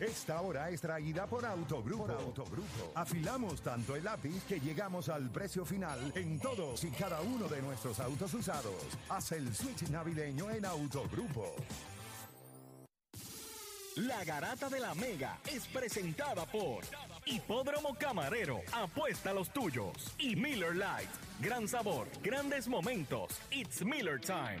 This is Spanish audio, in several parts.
Esta hora es traída por Autogrupo. Autogrupo. Afilamos tanto el lápiz que llegamos al precio final en todos y cada uno de nuestros autos usados. Haz el switch navideño en Autogrupo. La Garata de la Mega es presentada por Hipódromo Camarero, apuesta a los tuyos. Y Miller Lite, gran sabor, grandes momentos. It's Miller Time.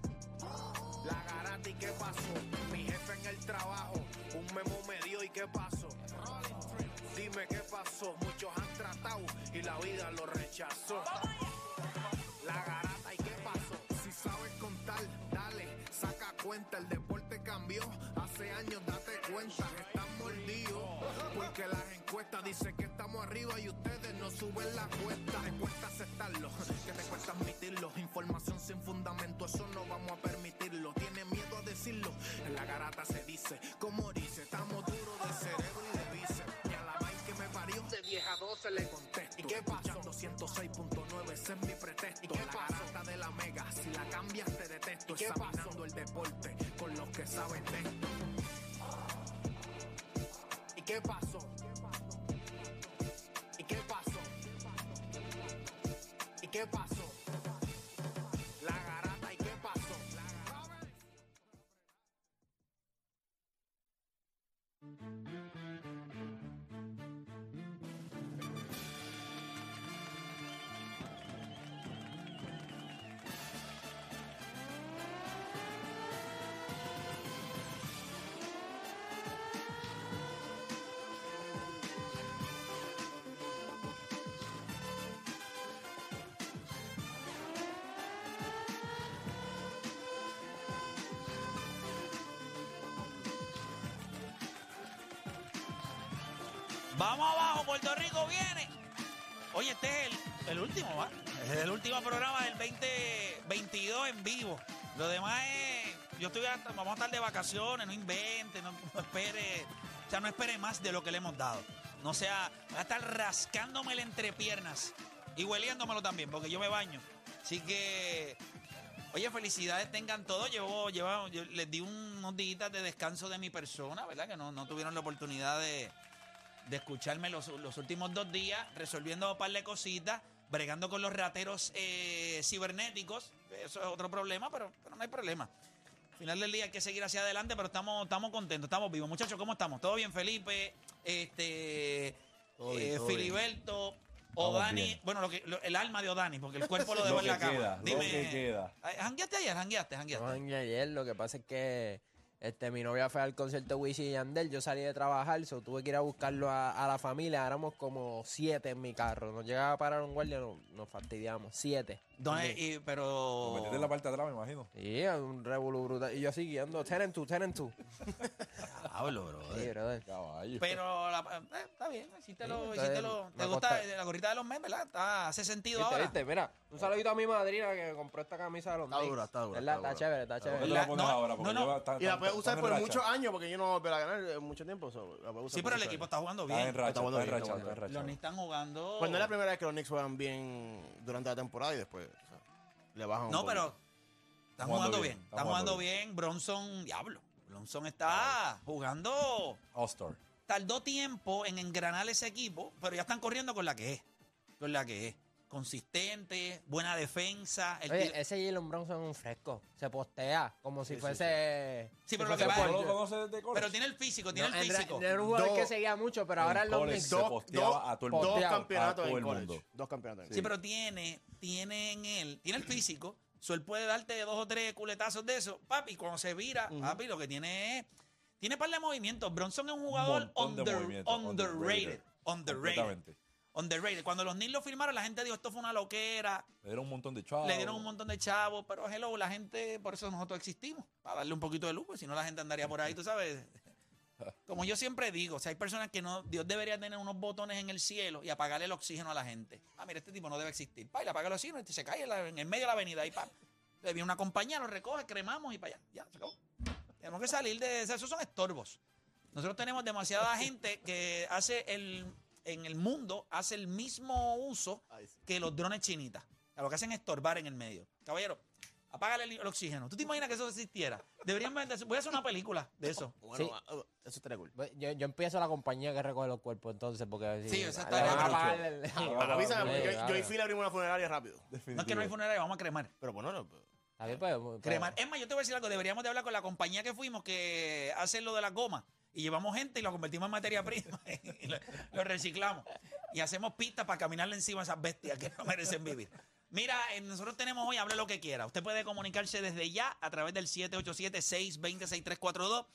La garata y qué pasó, mi jefe en el trabajo, un memo me dio y qué pasó. Dime qué pasó, muchos han tratado y la vida lo rechazó. La garata y qué pasó, si sabes contar, dale, saca cuenta, el deporte cambió, hace años date cuenta, están mordidos, porque las encuestas dicen que estamos arriba y ustedes no suben la cuesta, te cuesta aceptarlo, que te cuesta admitirlo, información sin fundamento, eso no vamos a garata se dice, como dice, estamos duros de cerebro y de bíceps, y a la vaina que me parió, de 10 a 12 le contesto, ¿y qué pasó? 206.9, ese es mi pretexto, ¿y qué la garata de la mega, si la cambias te detesto, examinando el deporte con los que saben de esto. ¿Y qué pasó? ¿Y qué pasó? ¿Y qué pasó? Vamos abajo, Puerto Rico viene. Oye, este es el, último, ¿va? Este es el último programa del 2022 en vivo. Lo demás es. Yo estoy hasta, vamos a estar de vacaciones, no invente, no, espere. O sea, no espere más de lo que le hemos dado. No sea, voy a estar rascándome las entrepiernas y hueliéndomelo también, porque yo me baño. Así que. Oye, felicidades tengan todos. Llevo, llevo, les di unos días de descanso de mi persona, ¿verdad? Que no tuvieron la oportunidad de, de escucharme los, los últimos dos días, resolviendo un par de cositas, bregando con los rateros eh, cibernéticos. Eso es otro problema, pero, pero no hay problema. Al final del día hay que seguir hacia adelante, pero estamos, estamos contentos, estamos vivos. Muchachos, ¿cómo estamos? ¿Todo bien, Felipe? Este, Todo bien, eh, todo bien. Filiberto, Estamos Odani, bien. bueno, lo que, lo- el alma de Odani, porque el cuerpo lo Lo debo en que la cama. queda, lo Dime, que queda. Ay, ¿Jangueaste ayer? ¿Jangueaste? ¿Jangueaste? No, ayer lo que pasa es que este, mi novia fue al concierto de Wisin y Yandel, yo salí de trabajar, so, tuve que ir a buscarlo a, a la familia, éramos como siete en mi carro, nos llegaba a parar un guardia, no- nos fastidiamos, siete. ¿Dónde- y- Lo pero... metiste en la parte de atrás, me imagino. Y un revolú brutal, y yo así guiando, ten and two, ten and two. Diablo, brother. Sí, brother. Caballo. Pero la- eh, está bien, hiciste lo, hiciste lo- ¿Te me gusta la gorrita de los memes, verdad? Está, hace sentido ¿Viste, ahora. viste? Mira, un saludito a mi madrina que compró esta camisa de los Está Knicks. dura, está dura, ¿Verdad? está Está dura. chévere, está ¿Por qué chévere. te La- la pones no, ahora? Porque no, no. lleva tan- Y la puedes usar por racha. muchos años porque yo no voy a volver a ganar en mucho tiempo. so, la puedo usar Sí, por pero el muchos equipo años. está jugando Está en bien. racha, Está está en bien, racha, está está en. Los Knicks están jugando. Pues no es la primera vez que los Knicks juegan bien durante la temporada y después o sea, le bajan un No, pero están Jugando jugando bien, están jugando jugando bien. Bronson, diablo. Bronson está jugando. All-Star. Tardó tiempo en engranar ese equipo, pero ya están corriendo con la que es. Con la que es. consistente, buena defensa. El Oye, tiro- ese Jalen Bronson es un fresco. Se postea como si fuese. Sí, pero lo fuese que pasa- Paul ¿No lo George. conoces desde college? pero tiene el físico, tiene No, el físico. no era un jugador Dos- que seguía mucho, pero ahora En los college Knicks. se Dos, posteaba dos- a todo el dos mundo. A campeonatos todo en el college. mundo. Dos campeonatos en Sí, pero tiene, tiene en él, tiene el físico. So, él puede darte dos o tres culetazos de eso. Papi, cuando se vira, papi, lo que tiene es. Tiene par de movimientos. Bronson es un jugador under- underrated. underrated. Underrated. Cuando los Knicks lo firmaron, la gente dijo esto fue una loquera. Le dieron un montón de chavos. Le dieron un montón de chavos, pero hello, la gente, por eso nosotros existimos, para darle un poquito de luz, porque si no la gente andaría por ahí, tú sabes. Como yo siempre digo, o sea, hay personas que no, Dios debería tener unos botones en el cielo y apagarle el oxígeno a la gente. Ah, mira, este tipo no debe existir. Pa, y le apaga el oxígeno y se cae en, la- en el medio de la avenida y pa. Le viene una compañía, lo recoge, cremamos y para allá. Ya, se acabó. Tenemos que salir de eso. Esos son estorbos. Nosotros tenemos demasiada gente que hace el, en el mundo, hace el mismo uso que los drones chinitas. Lo que hacen es estorbar en el medio. Caballero, apágale el, el oxígeno. ¿Tú te imaginas que eso existiera? Deberían vender- Voy a hacer una película de eso. Bueno, Sí. ah, eso estaría cool. Pues, Yo, yo empiezo la compañía que recoge los cuerpos entonces, porque Sí, esa le van a pagar el- Ah, Avísame, porque Sí, yo, yo y Phil abrimos una funeraria rápido. No es que no hay funeraria, vamos a cremar. Pero bueno, no, pues, Está bien, pues, pues, Cremar. Es más, yo te voy a decir algo. Deberíamos de hablar con la compañía que fuimos que hace lo de la goma. Y llevamos gente y lo convertimos en materia prima. y lo, lo reciclamos. Y hacemos pistas para caminarle encima a esas bestias que no merecen vivir. Mira, eh, nosotros tenemos hoy, hable lo que quiera. Usted puede comunicarse desde ya a través del 787-620-6342.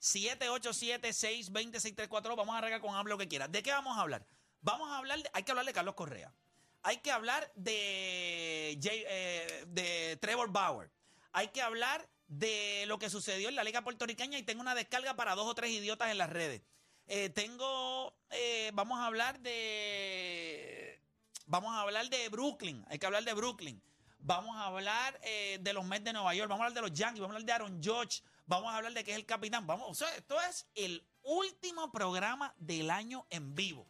787-620-6342. Vamos a arreglar con hable lo que quiera. ¿De qué vamos a hablar? Vamos a hablar, de- hay que hablar de Carlos Correa. Hay que hablar de, eh, de Trevor Bauer. Hay que hablar de lo que sucedió en la Liga Puertorriqueña y tengo una descarga para dos o tres idiotas en las redes. Eh, tengo, eh, vamos a hablar de, vamos a hablar de Brooklyn. Hay que hablar de Brooklyn. Vamos a hablar eh, de los Mets de Nueva York. Vamos a hablar de los Yankees. Vamos a hablar de Aaron Judge. Vamos a hablar de que es el capitán. Vamos, o sea, esto es el último programa del año en vivo.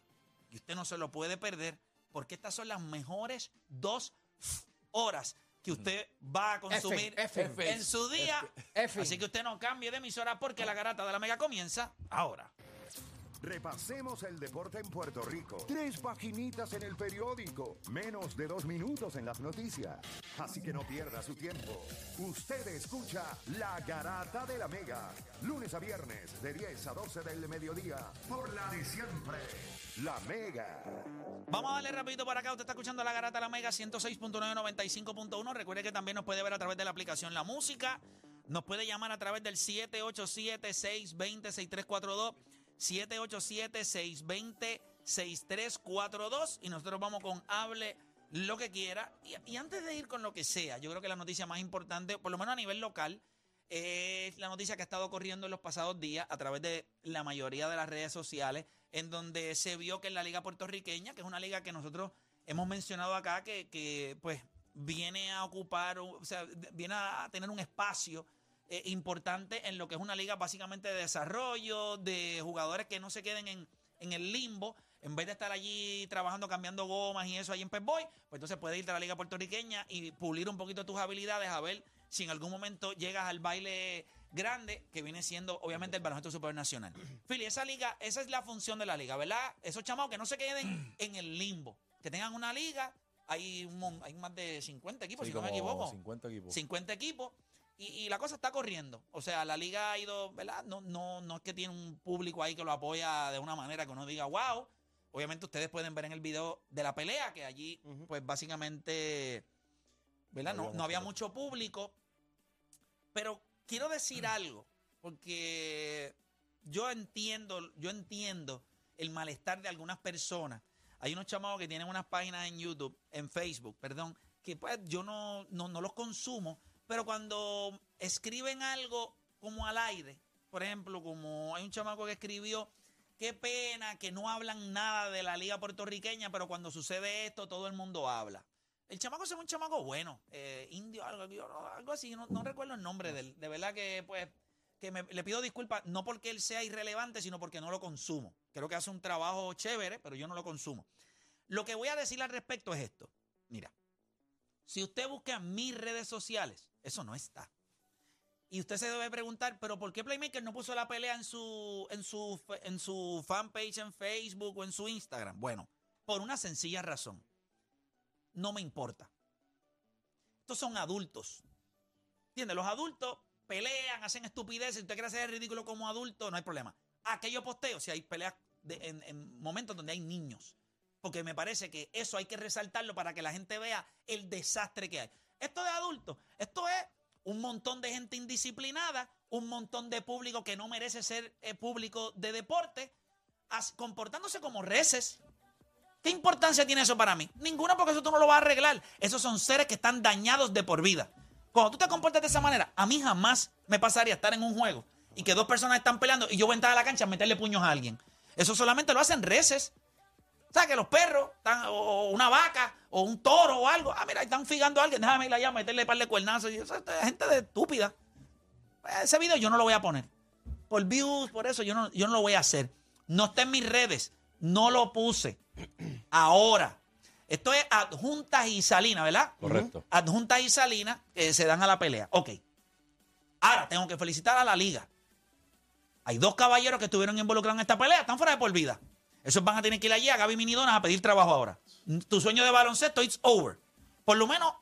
Y usted no se lo puede perder porque estas son las mejores dos horas que usted va a consumir F, F. en su día. F. Así que usted no cambie de emisora porque la garata de la mega comienza ahora. Repasemos el deporte en Puerto Rico. Tres paginitas en el periódico. Menos de dos minutos en las noticias. Así que no pierda su tiempo. Usted escucha La Garata de la Mega. Lunes a viernes de 10 a 12 del mediodía. Por la de siempre. La Mega. Vamos a darle rapidito para acá. Usted está escuchando la garata de la Mega 106.995.1. Recuerde que también nos puede ver a través de la aplicación La Música. Nos puede llamar a través del 787-620-6342. 787-620-6342. Y nosotros vamos con Hable lo que quiera. Y, antes de ir con lo que sea, yo creo que la noticia más importante, por lo menos a nivel local, es la noticia que ha estado corriendo en los pasados días a través de la mayoría de las redes sociales, en donde se vio que en la liga puertorriqueña, que es una liga que nosotros hemos mencionado acá, que, que, pues viene a ocupar, o sea, viene a tener un espacio eh, importante en lo que es una liga básicamente de desarrollo, de jugadores que no se queden en, en el limbo, en vez de estar allí trabajando, cambiando gomas y eso allí en Pep Boy, pues entonces puedes irte a la liga puertorriqueña y pulir un poquito tus habilidades a ver si en algún momento llegas al baile grande, que viene siendo obviamente el baloncesto supernacional. Philly, esa liga, esa es la función de la liga, ¿verdad? Esos chamados que no se queden en el limbo, que tengan una liga, hay, un hay más de 50 equipos, Sí, si no me equivoco. 50 equipos. 50 equipos. Y, y la cosa está corriendo. O sea, la liga ha ido, ¿verdad? No, no, no es que tiene un público ahí que lo apoya de una manera que uno diga, wow. Obviamente ustedes pueden ver en el video de la pelea que allí, pues básicamente, ¿verdad? No, no había mucho público. Pero quiero decir algo, porque yo entiendo, yo entiendo el malestar de algunas personas. Hay unos chamados que tienen unas páginas en YouTube, en Facebook, perdón, que pues yo no, no, no los consumo, pero cuando escriben algo como al aire, por ejemplo, como hay un chamaco que escribió, qué pena que no hablan nada de la liga puertorriqueña, pero cuando sucede esto todo el mundo habla. El chamaco ve un chamaco bueno, eh, indio, algo, así, no, no recuerdo el nombre de él. De verdad que pues que me- le pido disculpas, no porque él sea irrelevante, sino porque no lo consumo. Creo que hace un trabajo chévere, pero yo no lo consumo. Lo que voy a decir al respecto es esto. Mira, si usted busca mis redes sociales, eso no está. Y usted se debe preguntar, pero ¿por qué Playmaker no puso la pelea en su, en su, en su fanpage en Facebook o en su Instagram? Bueno, por una sencilla razón. no me importa. Estos son adultos. ¿Entiendes? Los adultos pelean, hacen estupideces. Si usted quiere hacer ridículo como adulto, no hay problema. Aquello posteo, si hay peleas en momentos donde hay niños. Porque me parece que eso hay que resaltarlo para que la gente vea el desastre que hay. Esto de adultos, esto es un montón de gente indisciplinada, un montón de público que no merece ser eh, público de deporte, comportándose como reces. ¿Qué importancia tiene eso para mí? Ninguna, porque eso tú no lo vas a arreglar. Esos son seres que están dañados de por vida. Cuando tú te comportas de esa manera, a mí jamás me pasaría estar en un juego y que dos personas están peleando y yo voy a entrar a la cancha a meterle puños a alguien. Eso solamente lo hacen reces. Que los perros, están- o una vaca, o un toro o algo. Ah, mira, están figando a alguien, déjame ir allá a meterle par de cuernazos. Y eso es gente de estúpida. Ese video yo no lo voy a poner. Por views, por eso yo no, yo no lo voy a hacer. No está en mis redes. No lo puse. Ahora. Esto es adjuntas y salinas, ¿verdad? Correcto. Adjuntas y salinas que se dan a la pelea. Ok. Ahora tengo que felicitar a la liga. Hay dos caballeros que estuvieron involucrados en esta pelea, están fuera de por vida. Esos van a tener que ir allí a Gaby Minidonas a pedir trabajo ahora. Tu sueño de baloncesto, it's over. Por lo menos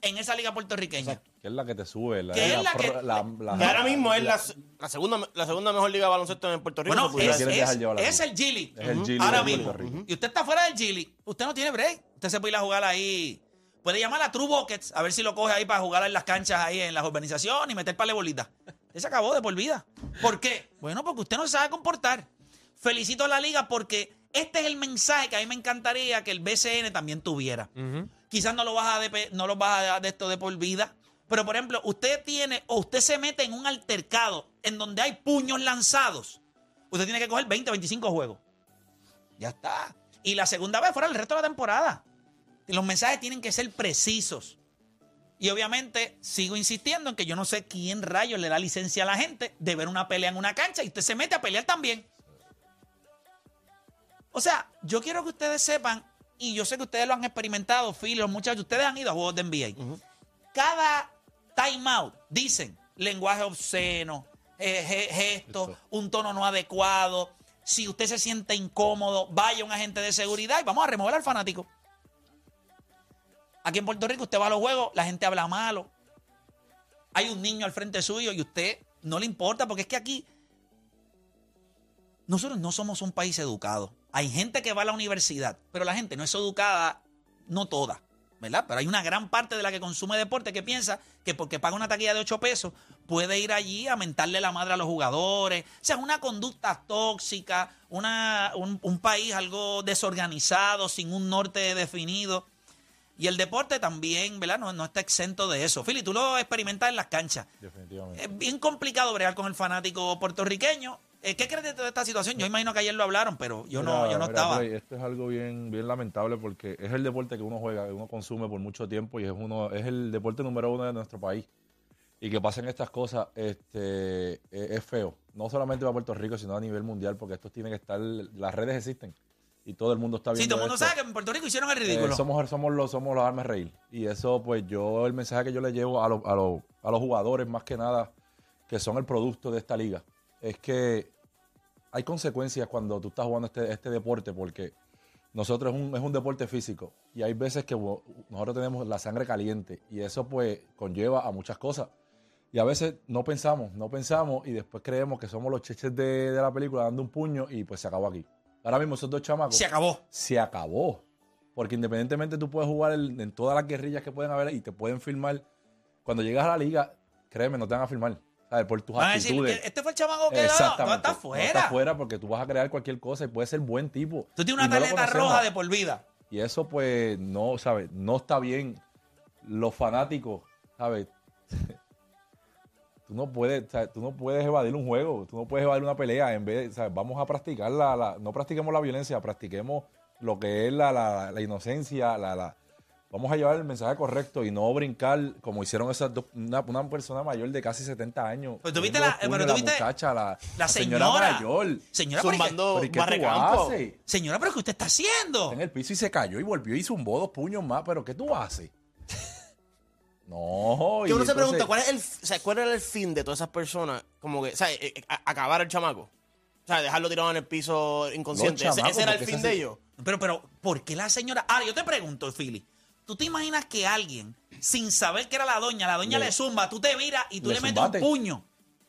en esa liga puertorriqueña. Que es la que te sube. La, Que es la que- la- la- Que ahora mismo es la, la segunda, la segunda mejor liga de baloncesto en Puerto Rico. Bueno, es, es- es el Gili. Es el Gili Ahora mismo. Y usted está fuera del Gili. Usted no tiene break. Usted se puede ir a jugar ahí. Puede llamar a True Buckets a ver si lo coge ahí para jugar en las canchas ahí en las urbanizaciones y meter par de bolitas. Se acabó de por vida. ¿Por qué? Bueno, porque usted no se sabe comportar. Felicito a la liga porque este es el mensaje que a mí me encantaría que el BCN también tuviera. Quizás no lo vas a de, no lo vas a dar de esto de por vida. Pero, por ejemplo, usted tiene o usted se mete en un altercado en donde hay puños lanzados. Usted tiene que coger 20, 25 juegos. Ya está. Y la segunda vez fuera el resto de la temporada. Los mensajes tienen que ser precisos. Y obviamente sigo insistiendo en que yo no sé quién rayos le da licencia a la gente de ver una pelea en una cancha y usted se mete a pelear también. O sea, yo quiero que ustedes sepan, y yo sé que ustedes lo han experimentado, Phil, los muchachos, ustedes han ido a juegos de NBA. Cada timeout dicen lenguaje obsceno, eh, ge- gestos, Eso. un tono no adecuado. Si usted se siente incómodo, vaya un agente de seguridad y vamos a remover al fanático. Aquí en Puerto Rico usted va a los juegos, la gente habla malo. Hay un niño al frente suyo y usted no le importa porque es que aquí nosotros no somos un país educado. Hay gente que va a la universidad, pero la gente no es educada, no toda, ¿verdad? Pero hay una gran parte de la que consume deporte que piensa que porque paga una taquilla de 8 pesos puede ir allí a mentarle la madre a los jugadores. O sea, una conducta tóxica, una, un, un país algo desorganizado, sin un norte definido. Y el deporte también, ¿verdad? No, no está exento de eso. Fili, tú lo experimentas en las canchas. Definitivamente. Es bien complicado bregar con el fanático puertorriqueño. Eh, ¿Qué crees de toda esta situación? Yo imagino que ayer lo hablaron, pero yo no, yo no mira, estaba. Play, esto es algo bien, bien lamentable porque es el deporte que uno juega, que uno consume por mucho tiempo y es uno, es el deporte número uno de nuestro país. Y que pasen estas cosas, este, es, feo. No solamente para Puerto Rico, sino a nivel mundial, porque esto tiene que estar, las redes existen y todo el mundo está viendo. Sí, todo el mundo esto. sabe que en Puerto Rico hicieron el Eh, ridículo. somos, somos los somos los armas reír. Y eso, pues yo, el mensaje que yo le llevo a, los- a, los- a los jugadores, más que nada, que son el producto de esta liga, es que hay consecuencias cuando tú estás jugando este, este deporte, porque nosotros es un, es un deporte físico. Y hay veces que nosotros tenemos la sangre caliente. Y eso, pues, conlleva a muchas cosas. Y a veces no pensamos, no pensamos, y después creemos que somos los cheches de, de la película dando un puño, y pues se acabó aquí. Ahora mismo esos dos chamacos Se acabó. se acabó. Porque independientemente tú puedes jugar el- en todas las guerrillas que pueden haber y te pueden filmar. Cuando llegas a la liga, créeme, no te van a filmar. ¿Sabes? Por tus Van a decir, actitudes. este fue el chamaco que no, Exactamente. no, está No fuera. está fuera porque tú vas a crear cualquier cosa y puedes ser buen tipo. Tú tienes una no tarjeta roja de por vida. Y eso, pues, no, ¿sabes? No está bien. Los fanáticos, ¿sabes? tú no puedes, ¿sabes? tú no puedes evadir un juego, tú no puedes evadir una pelea. En vez, ¿sabes? Vamos a practicar la, la- no practiquemos la violencia, practiquemos lo que es la, la- la inocencia, la, la- vamos a llevar el mensaje correcto y no brincar como hicieron esas dos, una, una persona mayor de casi 70 años. Pero tú viste la- pero tú viste muchacha, la, la señora señora. mayor. Señora, pero, ¿y qué- Zumbando ¿Pero ¿y qué tú haces? señora, pero ¿qué usted está haciendo? Está en el piso y se cayó y volvió y zumbó dos puños más. ¿Pero qué tú haces? No. Que y uno se entonces- pregunta, ¿cuál es el, o sea, ¿cuál era el fin de todas esas personas? Como que, o sea, eh, eh, acabar el chamaco. O sea, dejarlo tirado en el piso inconsciente. Ese, ese era el fin de ellos. Pero, pero, ¿por qué la señora? Ahora, yo te pregunto, Philly. ¿Tú ¿tú te imaginas que alguien, sin saber que era la doña, la doña Le- le, zumba, tú te viras y tú le le, metes un puño?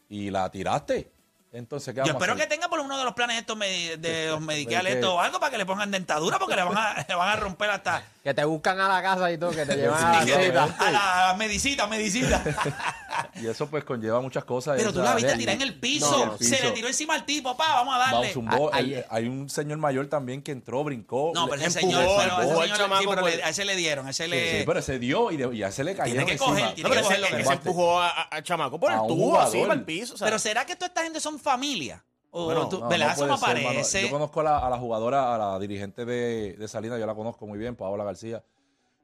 Y la tiraste. Entonces, ¿qué Yo espero que tenga por uno de los planes estos de los medicales esto o algo para que le pongan dentadura porque le van a, le van a romper hasta Que te buscan a la casa y todo, que te llevan a la obviamente. a la medicita, medicita. Y eso pues conlleva muchas cosas. Pero tú la viste tirar en el piso. No, en el Se le tiró encima al tipo, pa, vamos a darle. Zumbó. Ah, hay un señor mayor también que entró, brincó. No, pero ese empujó, señor, pero ese empujó al señor, sí, pero le- a ese le dieron, a ese le... Sí, pero se dio y, de- y a ese le cayeron que encima. coger, tiene No, pero que ese, cogerlo, ese que empujó a- a- al chamaco por el tubo, así, para el piso. o sea, Pero ¿será que toda esta gente son familia? O Bueno, tú- No, ¿Verdad? no Eso me puede ser, mano. parece. Yo conozco a la, a la jugadora, a la dirigente de, de Salinas, yo la conozco muy bien, Paola García,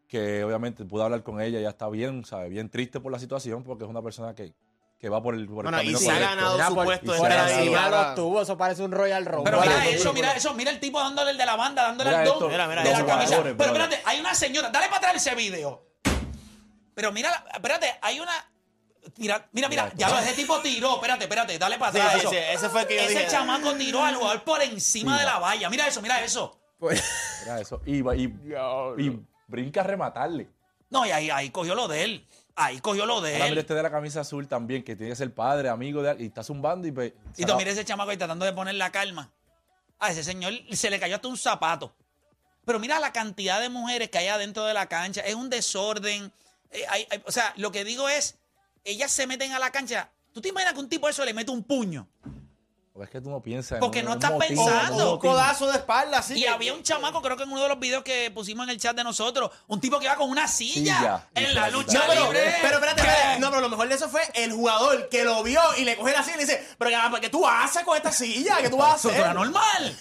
que obviamente pude hablar con ella, ella está bien, ¿sabe? Bien triste por la situación porque es una persona que, que va por el, por el Bueno, y camino se ha ganado su por- puesto y Por encima los tubos, eso parece un Royal Rumble. Pero mira eso, mira eso, mira el tipo dándole el de la banda, dándole Mira el esto, don Mira, mira, de la camisa. Pero espérate, hay una señora, dale para atrás ese video. Pero mira, espérate, hay una. Mira, mira, mira, ya lo, ese tipo tiró, espérate, espérate, dale para atrás. sí, eso. sí, ese fue el que yo Ese dije. chamaco tiró al jugador por encima de la valla. Mira eso, mira eso. Mira eso. Y, y, y brinca a rematarle. No, y ahí, ahí cogió lo de él. Ahí cogió lo de Ahora mira él. este de la camisa azul también, que tiene que ser padre, amigo de alguien, y está zumbando y... pe- Y tú mira ese chamaco ahí tratando de poner la calma. A ese señor se le cayó hasta un zapato. Pero mira la cantidad de mujeres que hay adentro de la cancha. Es un desorden. Eh, hay- hay- o sea, lo que digo es, ellas se meten a la cancha. ¿Tú te imaginas que un tipo de eso le mete un puño? Porque es que tú no piensas... en Porque no estás pensando. un codazo de espalda, así. Y que- había un chamaco, creo que en uno de los videos que pusimos en el chat de nosotros, un tipo que iba con una silla, en la lucha No, pero, libre. pero espérate, espérate. No, pero lo mejor de eso fue el jugador que lo vio y le coge la silla y le dice, pero ¿qué, qué tú haces con esta silla? ¿Qué tú a Eso era normal.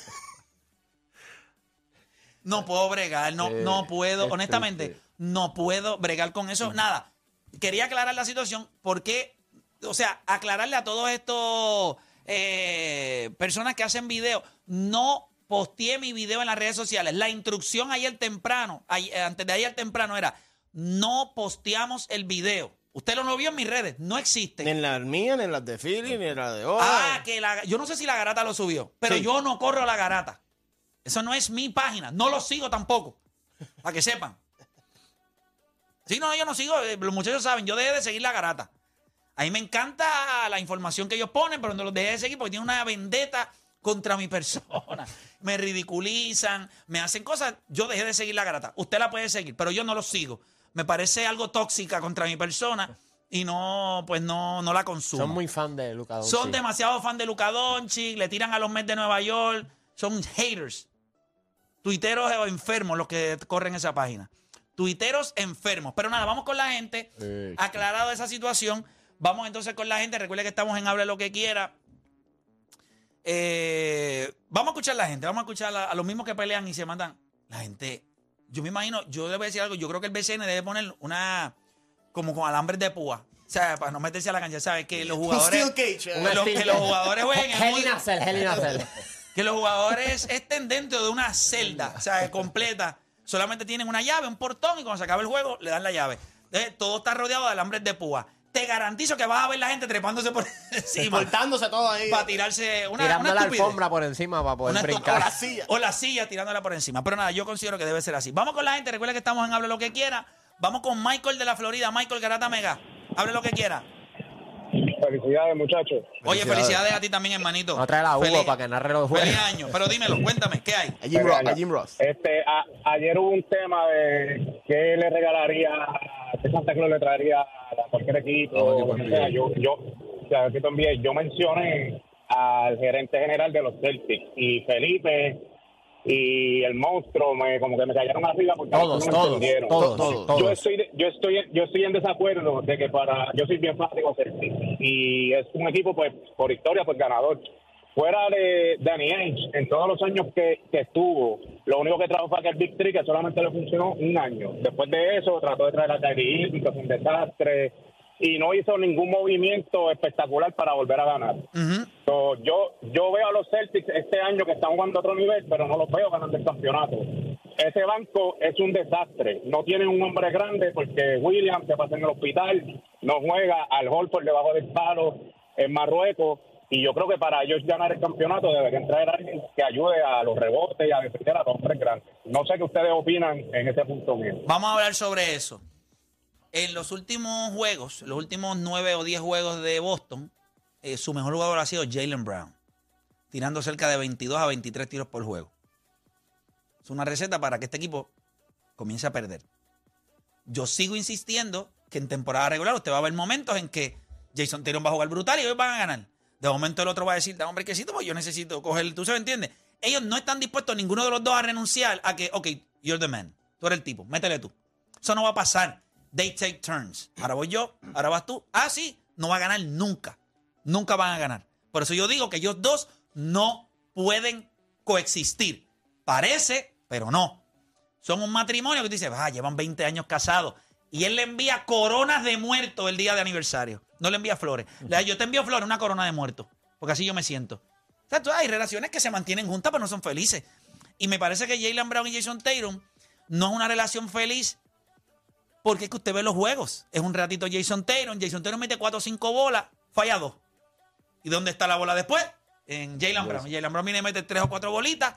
No puedo bregar, no, Eh, no puedo, es honestamente, triste. no puedo bregar con eso. Nada, quería aclarar la situación porque, o sea, aclararle a todos estos eh, personas que hacen videos, no posteé mi video en las redes sociales. La instrucción ayer temprano, eh, antes de ayer temprano era, no posteamos el video. Usted lo no vio en mis redes, no existe. Ni en las mías, ni en las de Philly, ni en las de Oda. Ah, que la, yo no sé si la garata lo subió, pero Sí. yo no corro la garata. Eso no es mi página, no lo sigo tampoco, para que sepan. Sí, no, yo no sigo, eh, los muchachos saben, yo dejé de seguir la garata. A mí me encanta la información que ellos ponen, pero no los dejé de seguir porque tienen una vendetta contra mi persona. Me ridiculizan, me hacen cosas. Yo dejé de seguir la garata. Usted la puede seguir, pero yo no lo sigo. Me parece algo tóxica contra mi persona y no, pues no, no la consumo. Son muy fan de Luca Doncic. Son demasiado fan de Luca Doncic, le tiran a los Mets de Nueva York, son haters. Tuiteros enfermos los que corren esa página. Tuiteros enfermos. Pero nada, vamos con la gente. Eh, Aclarado esa situación. Vamos entonces con la gente. Recuerde que estamos en Hable lo que quiera. Eh, vamos a escuchar a la gente. Vamos a escuchar a, a los mismos que pelean y se matan. La gente. Yo me imagino, yo le voy a decir algo. Yo creo que el BCN debe poner una. Como con alambres de púa. O sea, para no meterse a la cancha. ¿Sabes? Que los jugadores. steel cage. eh. Los- que los jugadores jueguen cell. que los jugadores estén dentro de una celda, o sea, completa. Solamente tienen una llave, un portón y cuando se acaba el juego le dan la llave. Entonces, todo está rodeado de alambres de púa. Te garantizo que vas a ver la gente trepándose por encima Cortándose todo ahí. para tirarse una, Tirando una la estupidez. alfombra por encima para poder Una estu- brincar. o la silla. O la silla tirándola por encima. Pero nada, yo considero que debe ser así. Vamos con la gente. Recuerda que estamos en Hable lo que quiera. Vamos con Michael de la Florida. Michael Garata Mega. Hable lo que quiera. Felicidades, muchachos. Oye, felicidades a ti también, hermanito. No trae la uva Feliz- para que narre los Feliz juegos. año. Pero dímelo, cuéntame, ¿qué hay? A Jim, Ross, a Jim Ross. Este, a- ayer hubo un tema de qué le regalaría, qué Santa Claus le traería a cualquier equipo. O sea, yo, yo, o sea, aquí también, yo mencioné al gerente general de los Celtics y Felipe y el monstruo me como que me cayeron arriba porque Todos, no me todos, entendieron. todos, Todos. todos. Yo estoy, yo estoy, yo estoy en desacuerdo de que para, yo soy bien fanático y es un equipo pues por historia pues ganador. Fuera de Danny Ainge, en todos los años que, que estuvo, lo único que trajo fue aquel Big Three que solamente le funcionó un año. Después de eso trató de traer a Kyrie que fue un desastre y no hizo ningún movimiento espectacular para volver a ganar. So, yo yo veo a los Celtics este año que están jugando a otro nivel, pero no los veo ganando el campeonato. Ese banco es un desastre. No tienen un hombre grande porque Williams se pasa en el hospital, no juega al Holford debajo del palo en Marruecos. Y yo creo que para ellos ganar el campeonato deberían traer a alguien que ayude a los rebotes y a defender a los hombres grandes. No sé qué ustedes opinan en ese punto mío. Vamos a hablar sobre eso. En los últimos juegos, los últimos nueve o diez juegos de Boston, eh, su mejor jugador ha sido Jalen Brown, tirando cerca de 22 a 23 tiros por juego. Es una receta para que este equipo comience a perder. Yo sigo insistiendo que en temporada regular usted va a ver momentos en que Jason Tatum va a jugar brutal y ellos van a ganar. De momento el otro va a decir, dame un brequecito, pues yo necesito coger, tú se me entiendes. Ellos no están dispuestos, ninguno de los dos, a renunciar a que, ok, you're the man, tú eres el tipo, métele tú. Eso no va a pasar. They take turns. Ahora voy yo, ahora vas tú. Ah, sí, no va a ganar nunca. Nunca van a ganar. Por eso yo digo que ellos dos no pueden coexistir. Parece, pero no. Son un matrimonio que tú dices, ah, llevan 20 años casados. Y él le envía coronas de muerto el día de aniversario. No le envía flores. Le da, yo te envío flores, una corona de muerto. Porque así yo me siento. O sea, tú- hay relaciones que se mantienen juntas, pero no son felices. Y me parece que Jalen Brown y Jason Tatum no es una relación feliz porque es que usted ve los juegos. Es un ratito Jason Tatum. Jason Tatum mete 4 o 5 bolas, falla 2. ¿Y dónde está la bola después? En Jalen Brown. Jalen Brown viene y mete 3 o 4 bolitas.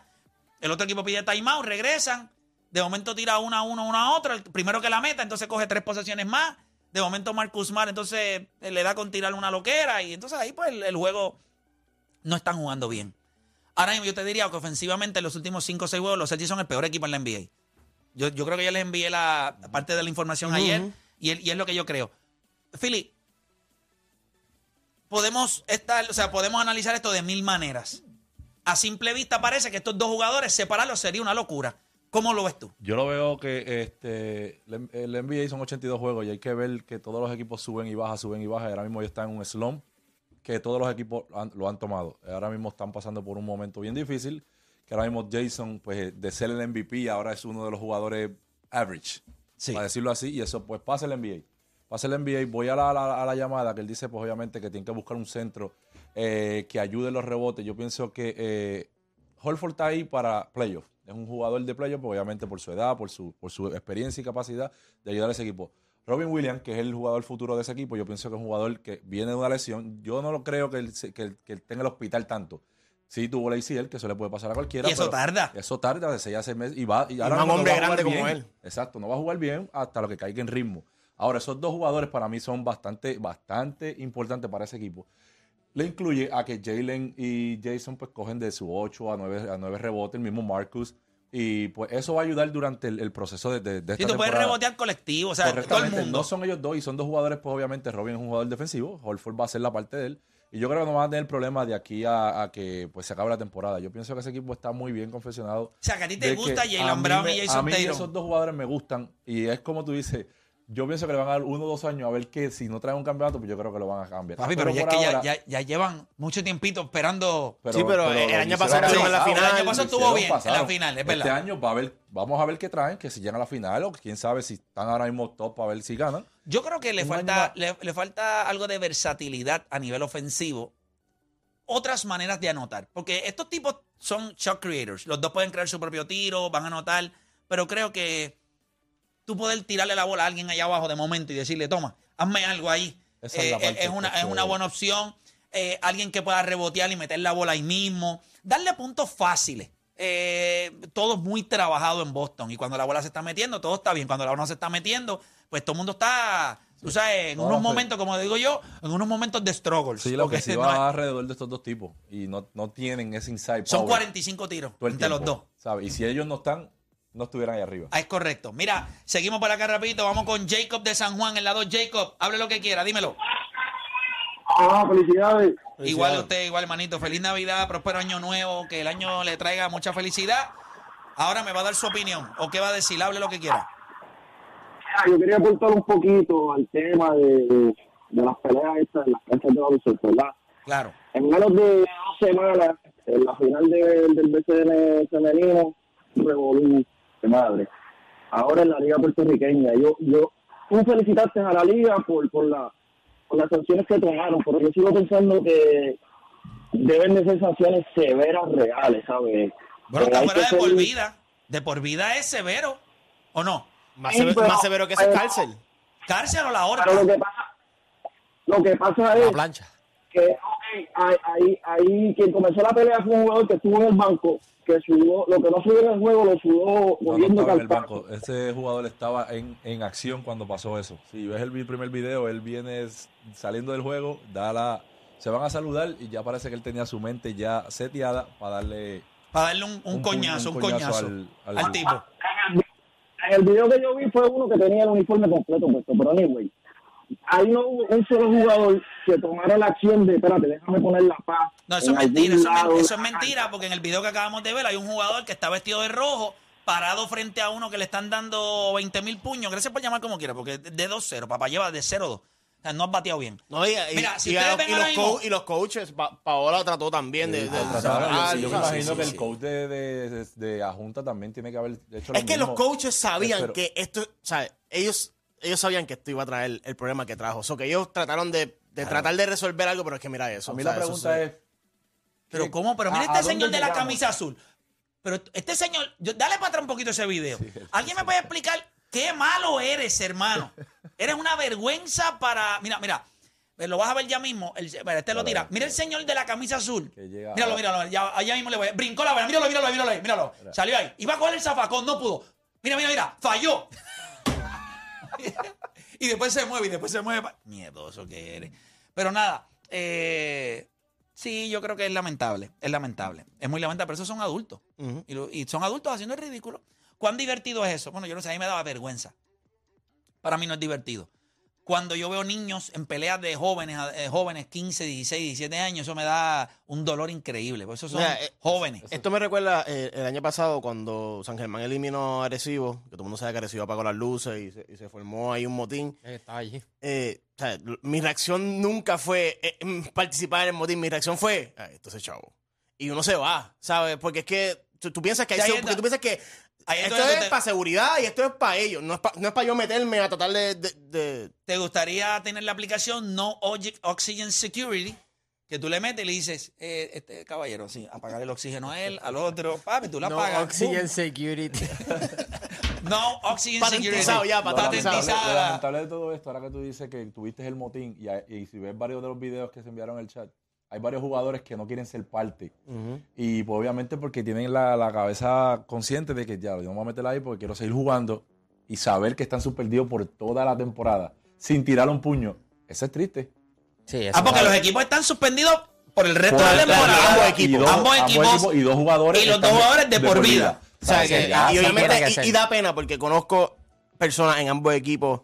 El otro equipo pide timeout, regresan. De momento tira una a uno, una a otro. El primero que la meta, entonces coge tres posesiones más. De momento Marcus Smart, entonces eh, le da con tirar una loquera. Y entonces ahí pues el, el juego no están jugando bien. Ahora mismo yo te diría que ofensivamente en los últimos 5 o 6 juegos los Celtics son el peor equipo en la NBA. Yo, yo creo que ya les envié la parte de la información ayer y, es lo que yo creo. Philly, podemos estar, o sea, podemos analizar esto de mil maneras. A simple vista parece que estos dos jugadores separarlos sería una locura. ¿Cómo lo ves tú? Yo lo veo que este el el NBA son 82 juegos y hay que ver que todos los equipos suben y bajan, suben y bajan. Ahora mismo ya están en un slump que todos los equipos han- lo han tomado. Ahora mismo están pasando por un momento bien difícil. Que ahora mismo Jason, pues de ser el MVP, ahora es uno de los jugadores average, Sí. para decirlo así. Y eso, pues pasa el NBA. Pasa el NBA. Voy a la, a la- a la llamada que él dice, pues obviamente que tiene que buscar un centro eh, que ayude en los rebotes. Yo pienso que eh, Holford está ahí para playoff. Es un jugador de playoff, pues, obviamente por su edad, por su, por su experiencia y capacidad de ayudar a ese equipo. Robin Williams, que es el jugador futuro de ese equipo, yo pienso que es un jugador que viene de una lesión. Yo no lo creo que él, que, él- que él tenga el hospital tanto. Sí tuvo la ACL, que eso le puede pasar a cualquiera. Y eso pero tarda. Eso tarda de 6 a 6 meses. Y, va, y ahora más no hombre va a jugar grande como él. Exacto, no va a jugar bien hasta lo que caiga en ritmo. Ahora, esos dos jugadores para mí son bastante, bastante importantes para ese equipo. Le incluye a que Jalen y Jason pues cogen de su 8 a 9, a 9 rebotes, el mismo Marcus. Y pues eso va a ayudar durante el, el proceso de, de, de esta tú puedes rebotear colectivo, o sea, todo el mundo. no son ellos dos y son dos jugadores, pues obviamente Robin es un jugador defensivo, Holford va a ser la parte de él. Y yo creo que no van a tener problemas de aquí a, a que pues se acabe la temporada. Yo pienso que ese equipo está muy bien confeccionado. O sea, que a ti te gusta Jalen a mí Brown y A Jason mí Tatum. esos dos jugadores me gustan y es como tú dices, yo pienso que le van a dar uno o dos años a ver que si no traen un campeonato, pues yo creo que lo van a cambiar. Papi, pero, ya es que ya, ahora- ya- ya llevan mucho tiempito esperando. Sí, pero el año pasado pasado, en la final. El año pasado estuvo bien en la final, es Este verdad. año va a ver, vamos a ver qué traen, que si llegan a la final o quién sabe si están ahora mismo top para ver si ganan. Yo creo que le Un falta, le falta algo de versatilidad a nivel ofensivo. Otras maneras de anotar. Porque estos tipos son shot creators. Los dos pueden crear su propio tiro, van a anotar. Pero creo que tú poder tirarle la bola a alguien allá abajo de momento y decirle, toma, hazme algo ahí. Es la Eh, parte es, una, es una buena opción. Eh, alguien que pueda rebotear y meter la bola ahí mismo. Darle puntos fáciles. Eh, todo muy trabajado en Boston. Y cuando la bola se está metiendo, todo está bien. Cuando la bola no se está metiendo, pues todo el mundo está, tú sabes, en No, unos momentos, como digo yo, en unos momentos de struggles. Sí, lo que Porque sí no va es- alrededor de estos dos tipos y no, no tienen ese inside son power 45 tiros entre los dos. ¿sabes? Y si ellos no están, no estuvieran ahí arriba. Ah, es correcto. Mira, seguimos por acá rapidito. Vamos con Jacob de San Juan, el lado Jacob. Hable lo que quiera, dímelo. Ah, felicidades. Igual usted, igual hermanito. Feliz Navidad, próspero año nuevo, que el año le traiga mucha felicidad. Ahora me va a dar su opinión. ¿O qué va a decir? Hable lo que quiera. Ah, Yo quería aportar un poquito al tema de, de las peleas estas en las canchas de baloncesto, ¿verdad? Claro. En menos de dos semanas, en la final de- del BCN femenino, revolú de madre. Ahora en la liga puertorriqueña. Yo, yo, tú felicitaste a la liga por, por, la, por las sanciones que tomaron, pero yo sigo pensando que deben de ser sanciones severas reales, ¿sabes? Bueno, Eh, está fuera de por vida. De por vida es severo. ¿O no? Más, Sí, severo, pero- más severo que ese pero- cárcel. Cárcel o la Pero lo horca. que pasa, lo que pasa es La plancha. que ahí, ahí, quien comenzó la pelea fue un jugador que estuvo en el banco, que sudó, lo que no sudó en el juego lo sudó No, no moviendo estaba en el banco. Ese jugador estaba en, en acción cuando pasó eso. Si ves el primer video, él viene saliendo del juego, da la, se van a saludar y ya parece que él tenía su mente ya seteada para darle Para darle un, un Un pu- coñazo, un coñazo coñazo al- al, al- tipo. En el video que yo vi fue uno que tenía el uniforme completo puesto, pero anyway, ahí no hubo un solo jugador que tomara la acción de, espérate, déjame poner la paz. No, eso en es mentira, eso lado eso es mentira, porque en el video que acabamos de ver hay un jugador que está vestido de rojo, parado frente a uno que le están dando 20 mil puños. Gracias por llamar como quiera, porque de 2-0, papá lleva de 0-2. O sea, no has bateado bien. No, y, y- Mira, si y ven y ahora los mismo- y los coaches, Pa- Paola trató también de, de- de tratar- separar, yo, me imagino Sí, que sí, el coach de, de, de, de Ajunta también tiene que haber hecho lo Es que los mismo. coaches sabían Pero- que esto, o sea, ellos, ellos sabían que esto iba a traer el problema que trajo. O sea, que ellos trataron de, de tratar de resolver algo, pero es que mira eso. A mí o sea, la pregunta es, Pero ¿Qué- ¿cómo? Pero a- mira a este señor de la camisa azul. Pero este señor, yo- dale para atrás un poquito ese video. ¿Alguien me puede explicar qué malo eres, hermano? Eres una vergüenza para... Mira, mira, eh, lo vas a ver ya mismo. El, este lo tira. Mira el señor de la camisa azul. Míralo, míralo. Ya, allá mismo le voy. Brincó la vena. Míralo, míralo, míralo ahí. Míralo. Salió ahí. Iba a coger el zafacón, no pudo. Mira, mira, mira. Falló. y después se mueve y después se mueve. Miedoso que eres. Pero nada, eh, sí, yo creo que es lamentable. Es lamentable. Es muy lamentable, pero esos son adultos. Y, lo- y son adultos haciendo el ridículo. ¿Cuán divertido es eso? Bueno, yo no sé, a mí me daba vergüenza. Para mí no es divertido. Cuando yo veo niños en peleas de jóvenes, eh, jóvenes 15, 16, 17 años, eso me da un dolor increíble. Por eso son Mira, eh, jóvenes. Esto me recuerda eh, el año pasado cuando San Germán eliminó a Arecibo, que todo el mundo sabe que Arecibo apagó las luces y se, y se formó ahí un motín. Estaba allí. Eh, o sea, l- mi reacción nunca fue eh, mm, participar en el motín. Mi reacción fue, "Ah, esto es chavo. Y uno se va, ¿sabes? Porque es que tú, tú piensas que, hay Sí, está. porque tú piensas que esto es te- para seguridad y esto es para ellos. No es para no es yo meterme a tratar de... de- de- ¿Te gustaría tener la aplicación No Oxy- Oxygen Security? Que tú le metes y le dices, eh, este caballero, sí, apagar el oxígeno a él, al otro. Papi, tú la No apagas. Oxygen Security. No Oxygen Patentizado Security. ya, Lo patentizado. lo lamentable de todo esto, ahora que tú dices que tuviste el motín y, y si ves varios de los videos que se enviaron al chat, hay varios jugadores que no quieren ser parte. Y pues, obviamente porque tienen la, la cabeza consciente de que ya, yo me voy a meter ahí porque quiero seguir jugando y saber que están suspendidos por toda la temporada sin tirar un puño. Eso es triste. Sí, eso Ah, porque los equipos están suspendidos por el resto Por- de la temporada. ambos equipos. dos, Ambos equipos. y dos jugadores. y los dos jugadores de por vida. O sea, que- y obviamente, y- da pena porque conozco personas en ambos equipos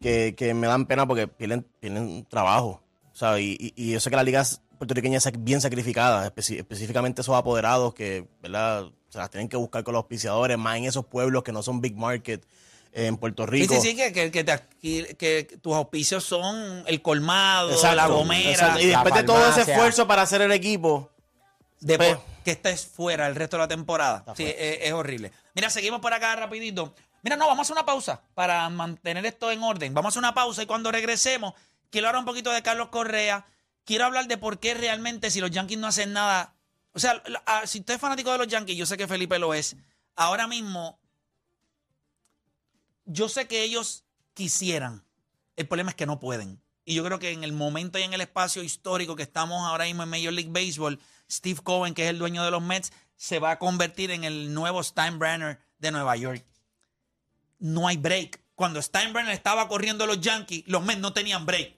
que, que me dan pena porque pierden, pierden trabajo. ¿sabes? Y, y- y yo sé que la liga puertorriqueña bien sacrificada, específicamente esos apoderados que, ¿verdad? Se las tienen que buscar con los auspiciadores, más en esos pueblos que no son big market eh, en Puerto Sí, Rico. sí, sí, que, que, que te adqui- que tus auspicios son el colmado, Exacto, la gomera, exacto. Y La después de todo ese esfuerzo para hacer el equipo, de Pues- por- que estés fuera el resto de la temporada. Sí, es, es horrible. Mira, seguimos por acá rapidito. Mira, no, vamos a hacer una pausa para mantener esto en orden. Vamos a hacer una pausa y cuando regresemos, quiero hablar un poquito de Carlos Correa. Quiero hablar de por qué realmente si los Yankees no hacen nada. O sea, si usted es fanático de los Yankees, yo sé que Felipe lo es. Ahora mismo, yo sé que ellos quisieran. El problema es que no pueden. Y yo creo que en el momento y en el espacio histórico que estamos ahora mismo en Major League Baseball, Steve Cohen, que es el dueño de los Mets, se va a convertir en el nuevo Steinbrenner de Nueva York. No hay break. Cuando Steinbrenner estaba corriendo los Yankees, los Mets no tenían break.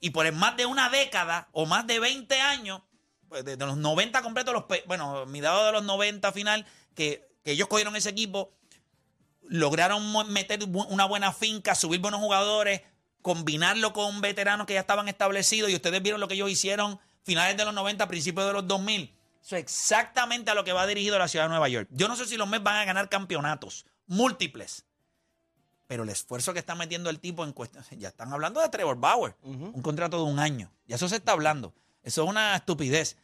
Y por más de una década o más de 20 años, pues desde los 90 completos, los, bueno, midado de los 90 final, que, que ellos cogieron ese equipo, lograron meter una buena finca, subir buenos jugadores, combinarlo con veteranos que ya estaban establecidos y ustedes vieron lo que ellos hicieron finales de los 90, principios de los 2000. Eso es exactamente a lo que va dirigido la ciudad de Nueva York. Yo no sé si los Mets van a ganar campeonatos múltiples, pero el esfuerzo que está metiendo el tipo en cuestión, ya están hablando de Trevor Bauer, un contrato de un año. Ya eso se está hablando. Eso es una estupidez.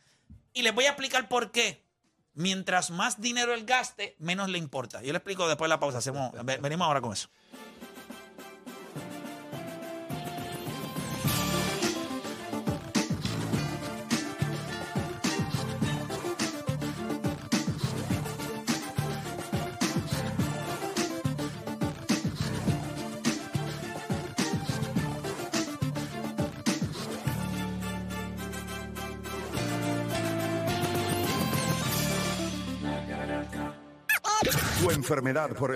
Y les voy a explicar por qué. Mientras más dinero él gaste, menos le importa. Yo le explico después de la pausa. Hacemos, ve- venimos ahora con eso. Enfermedad por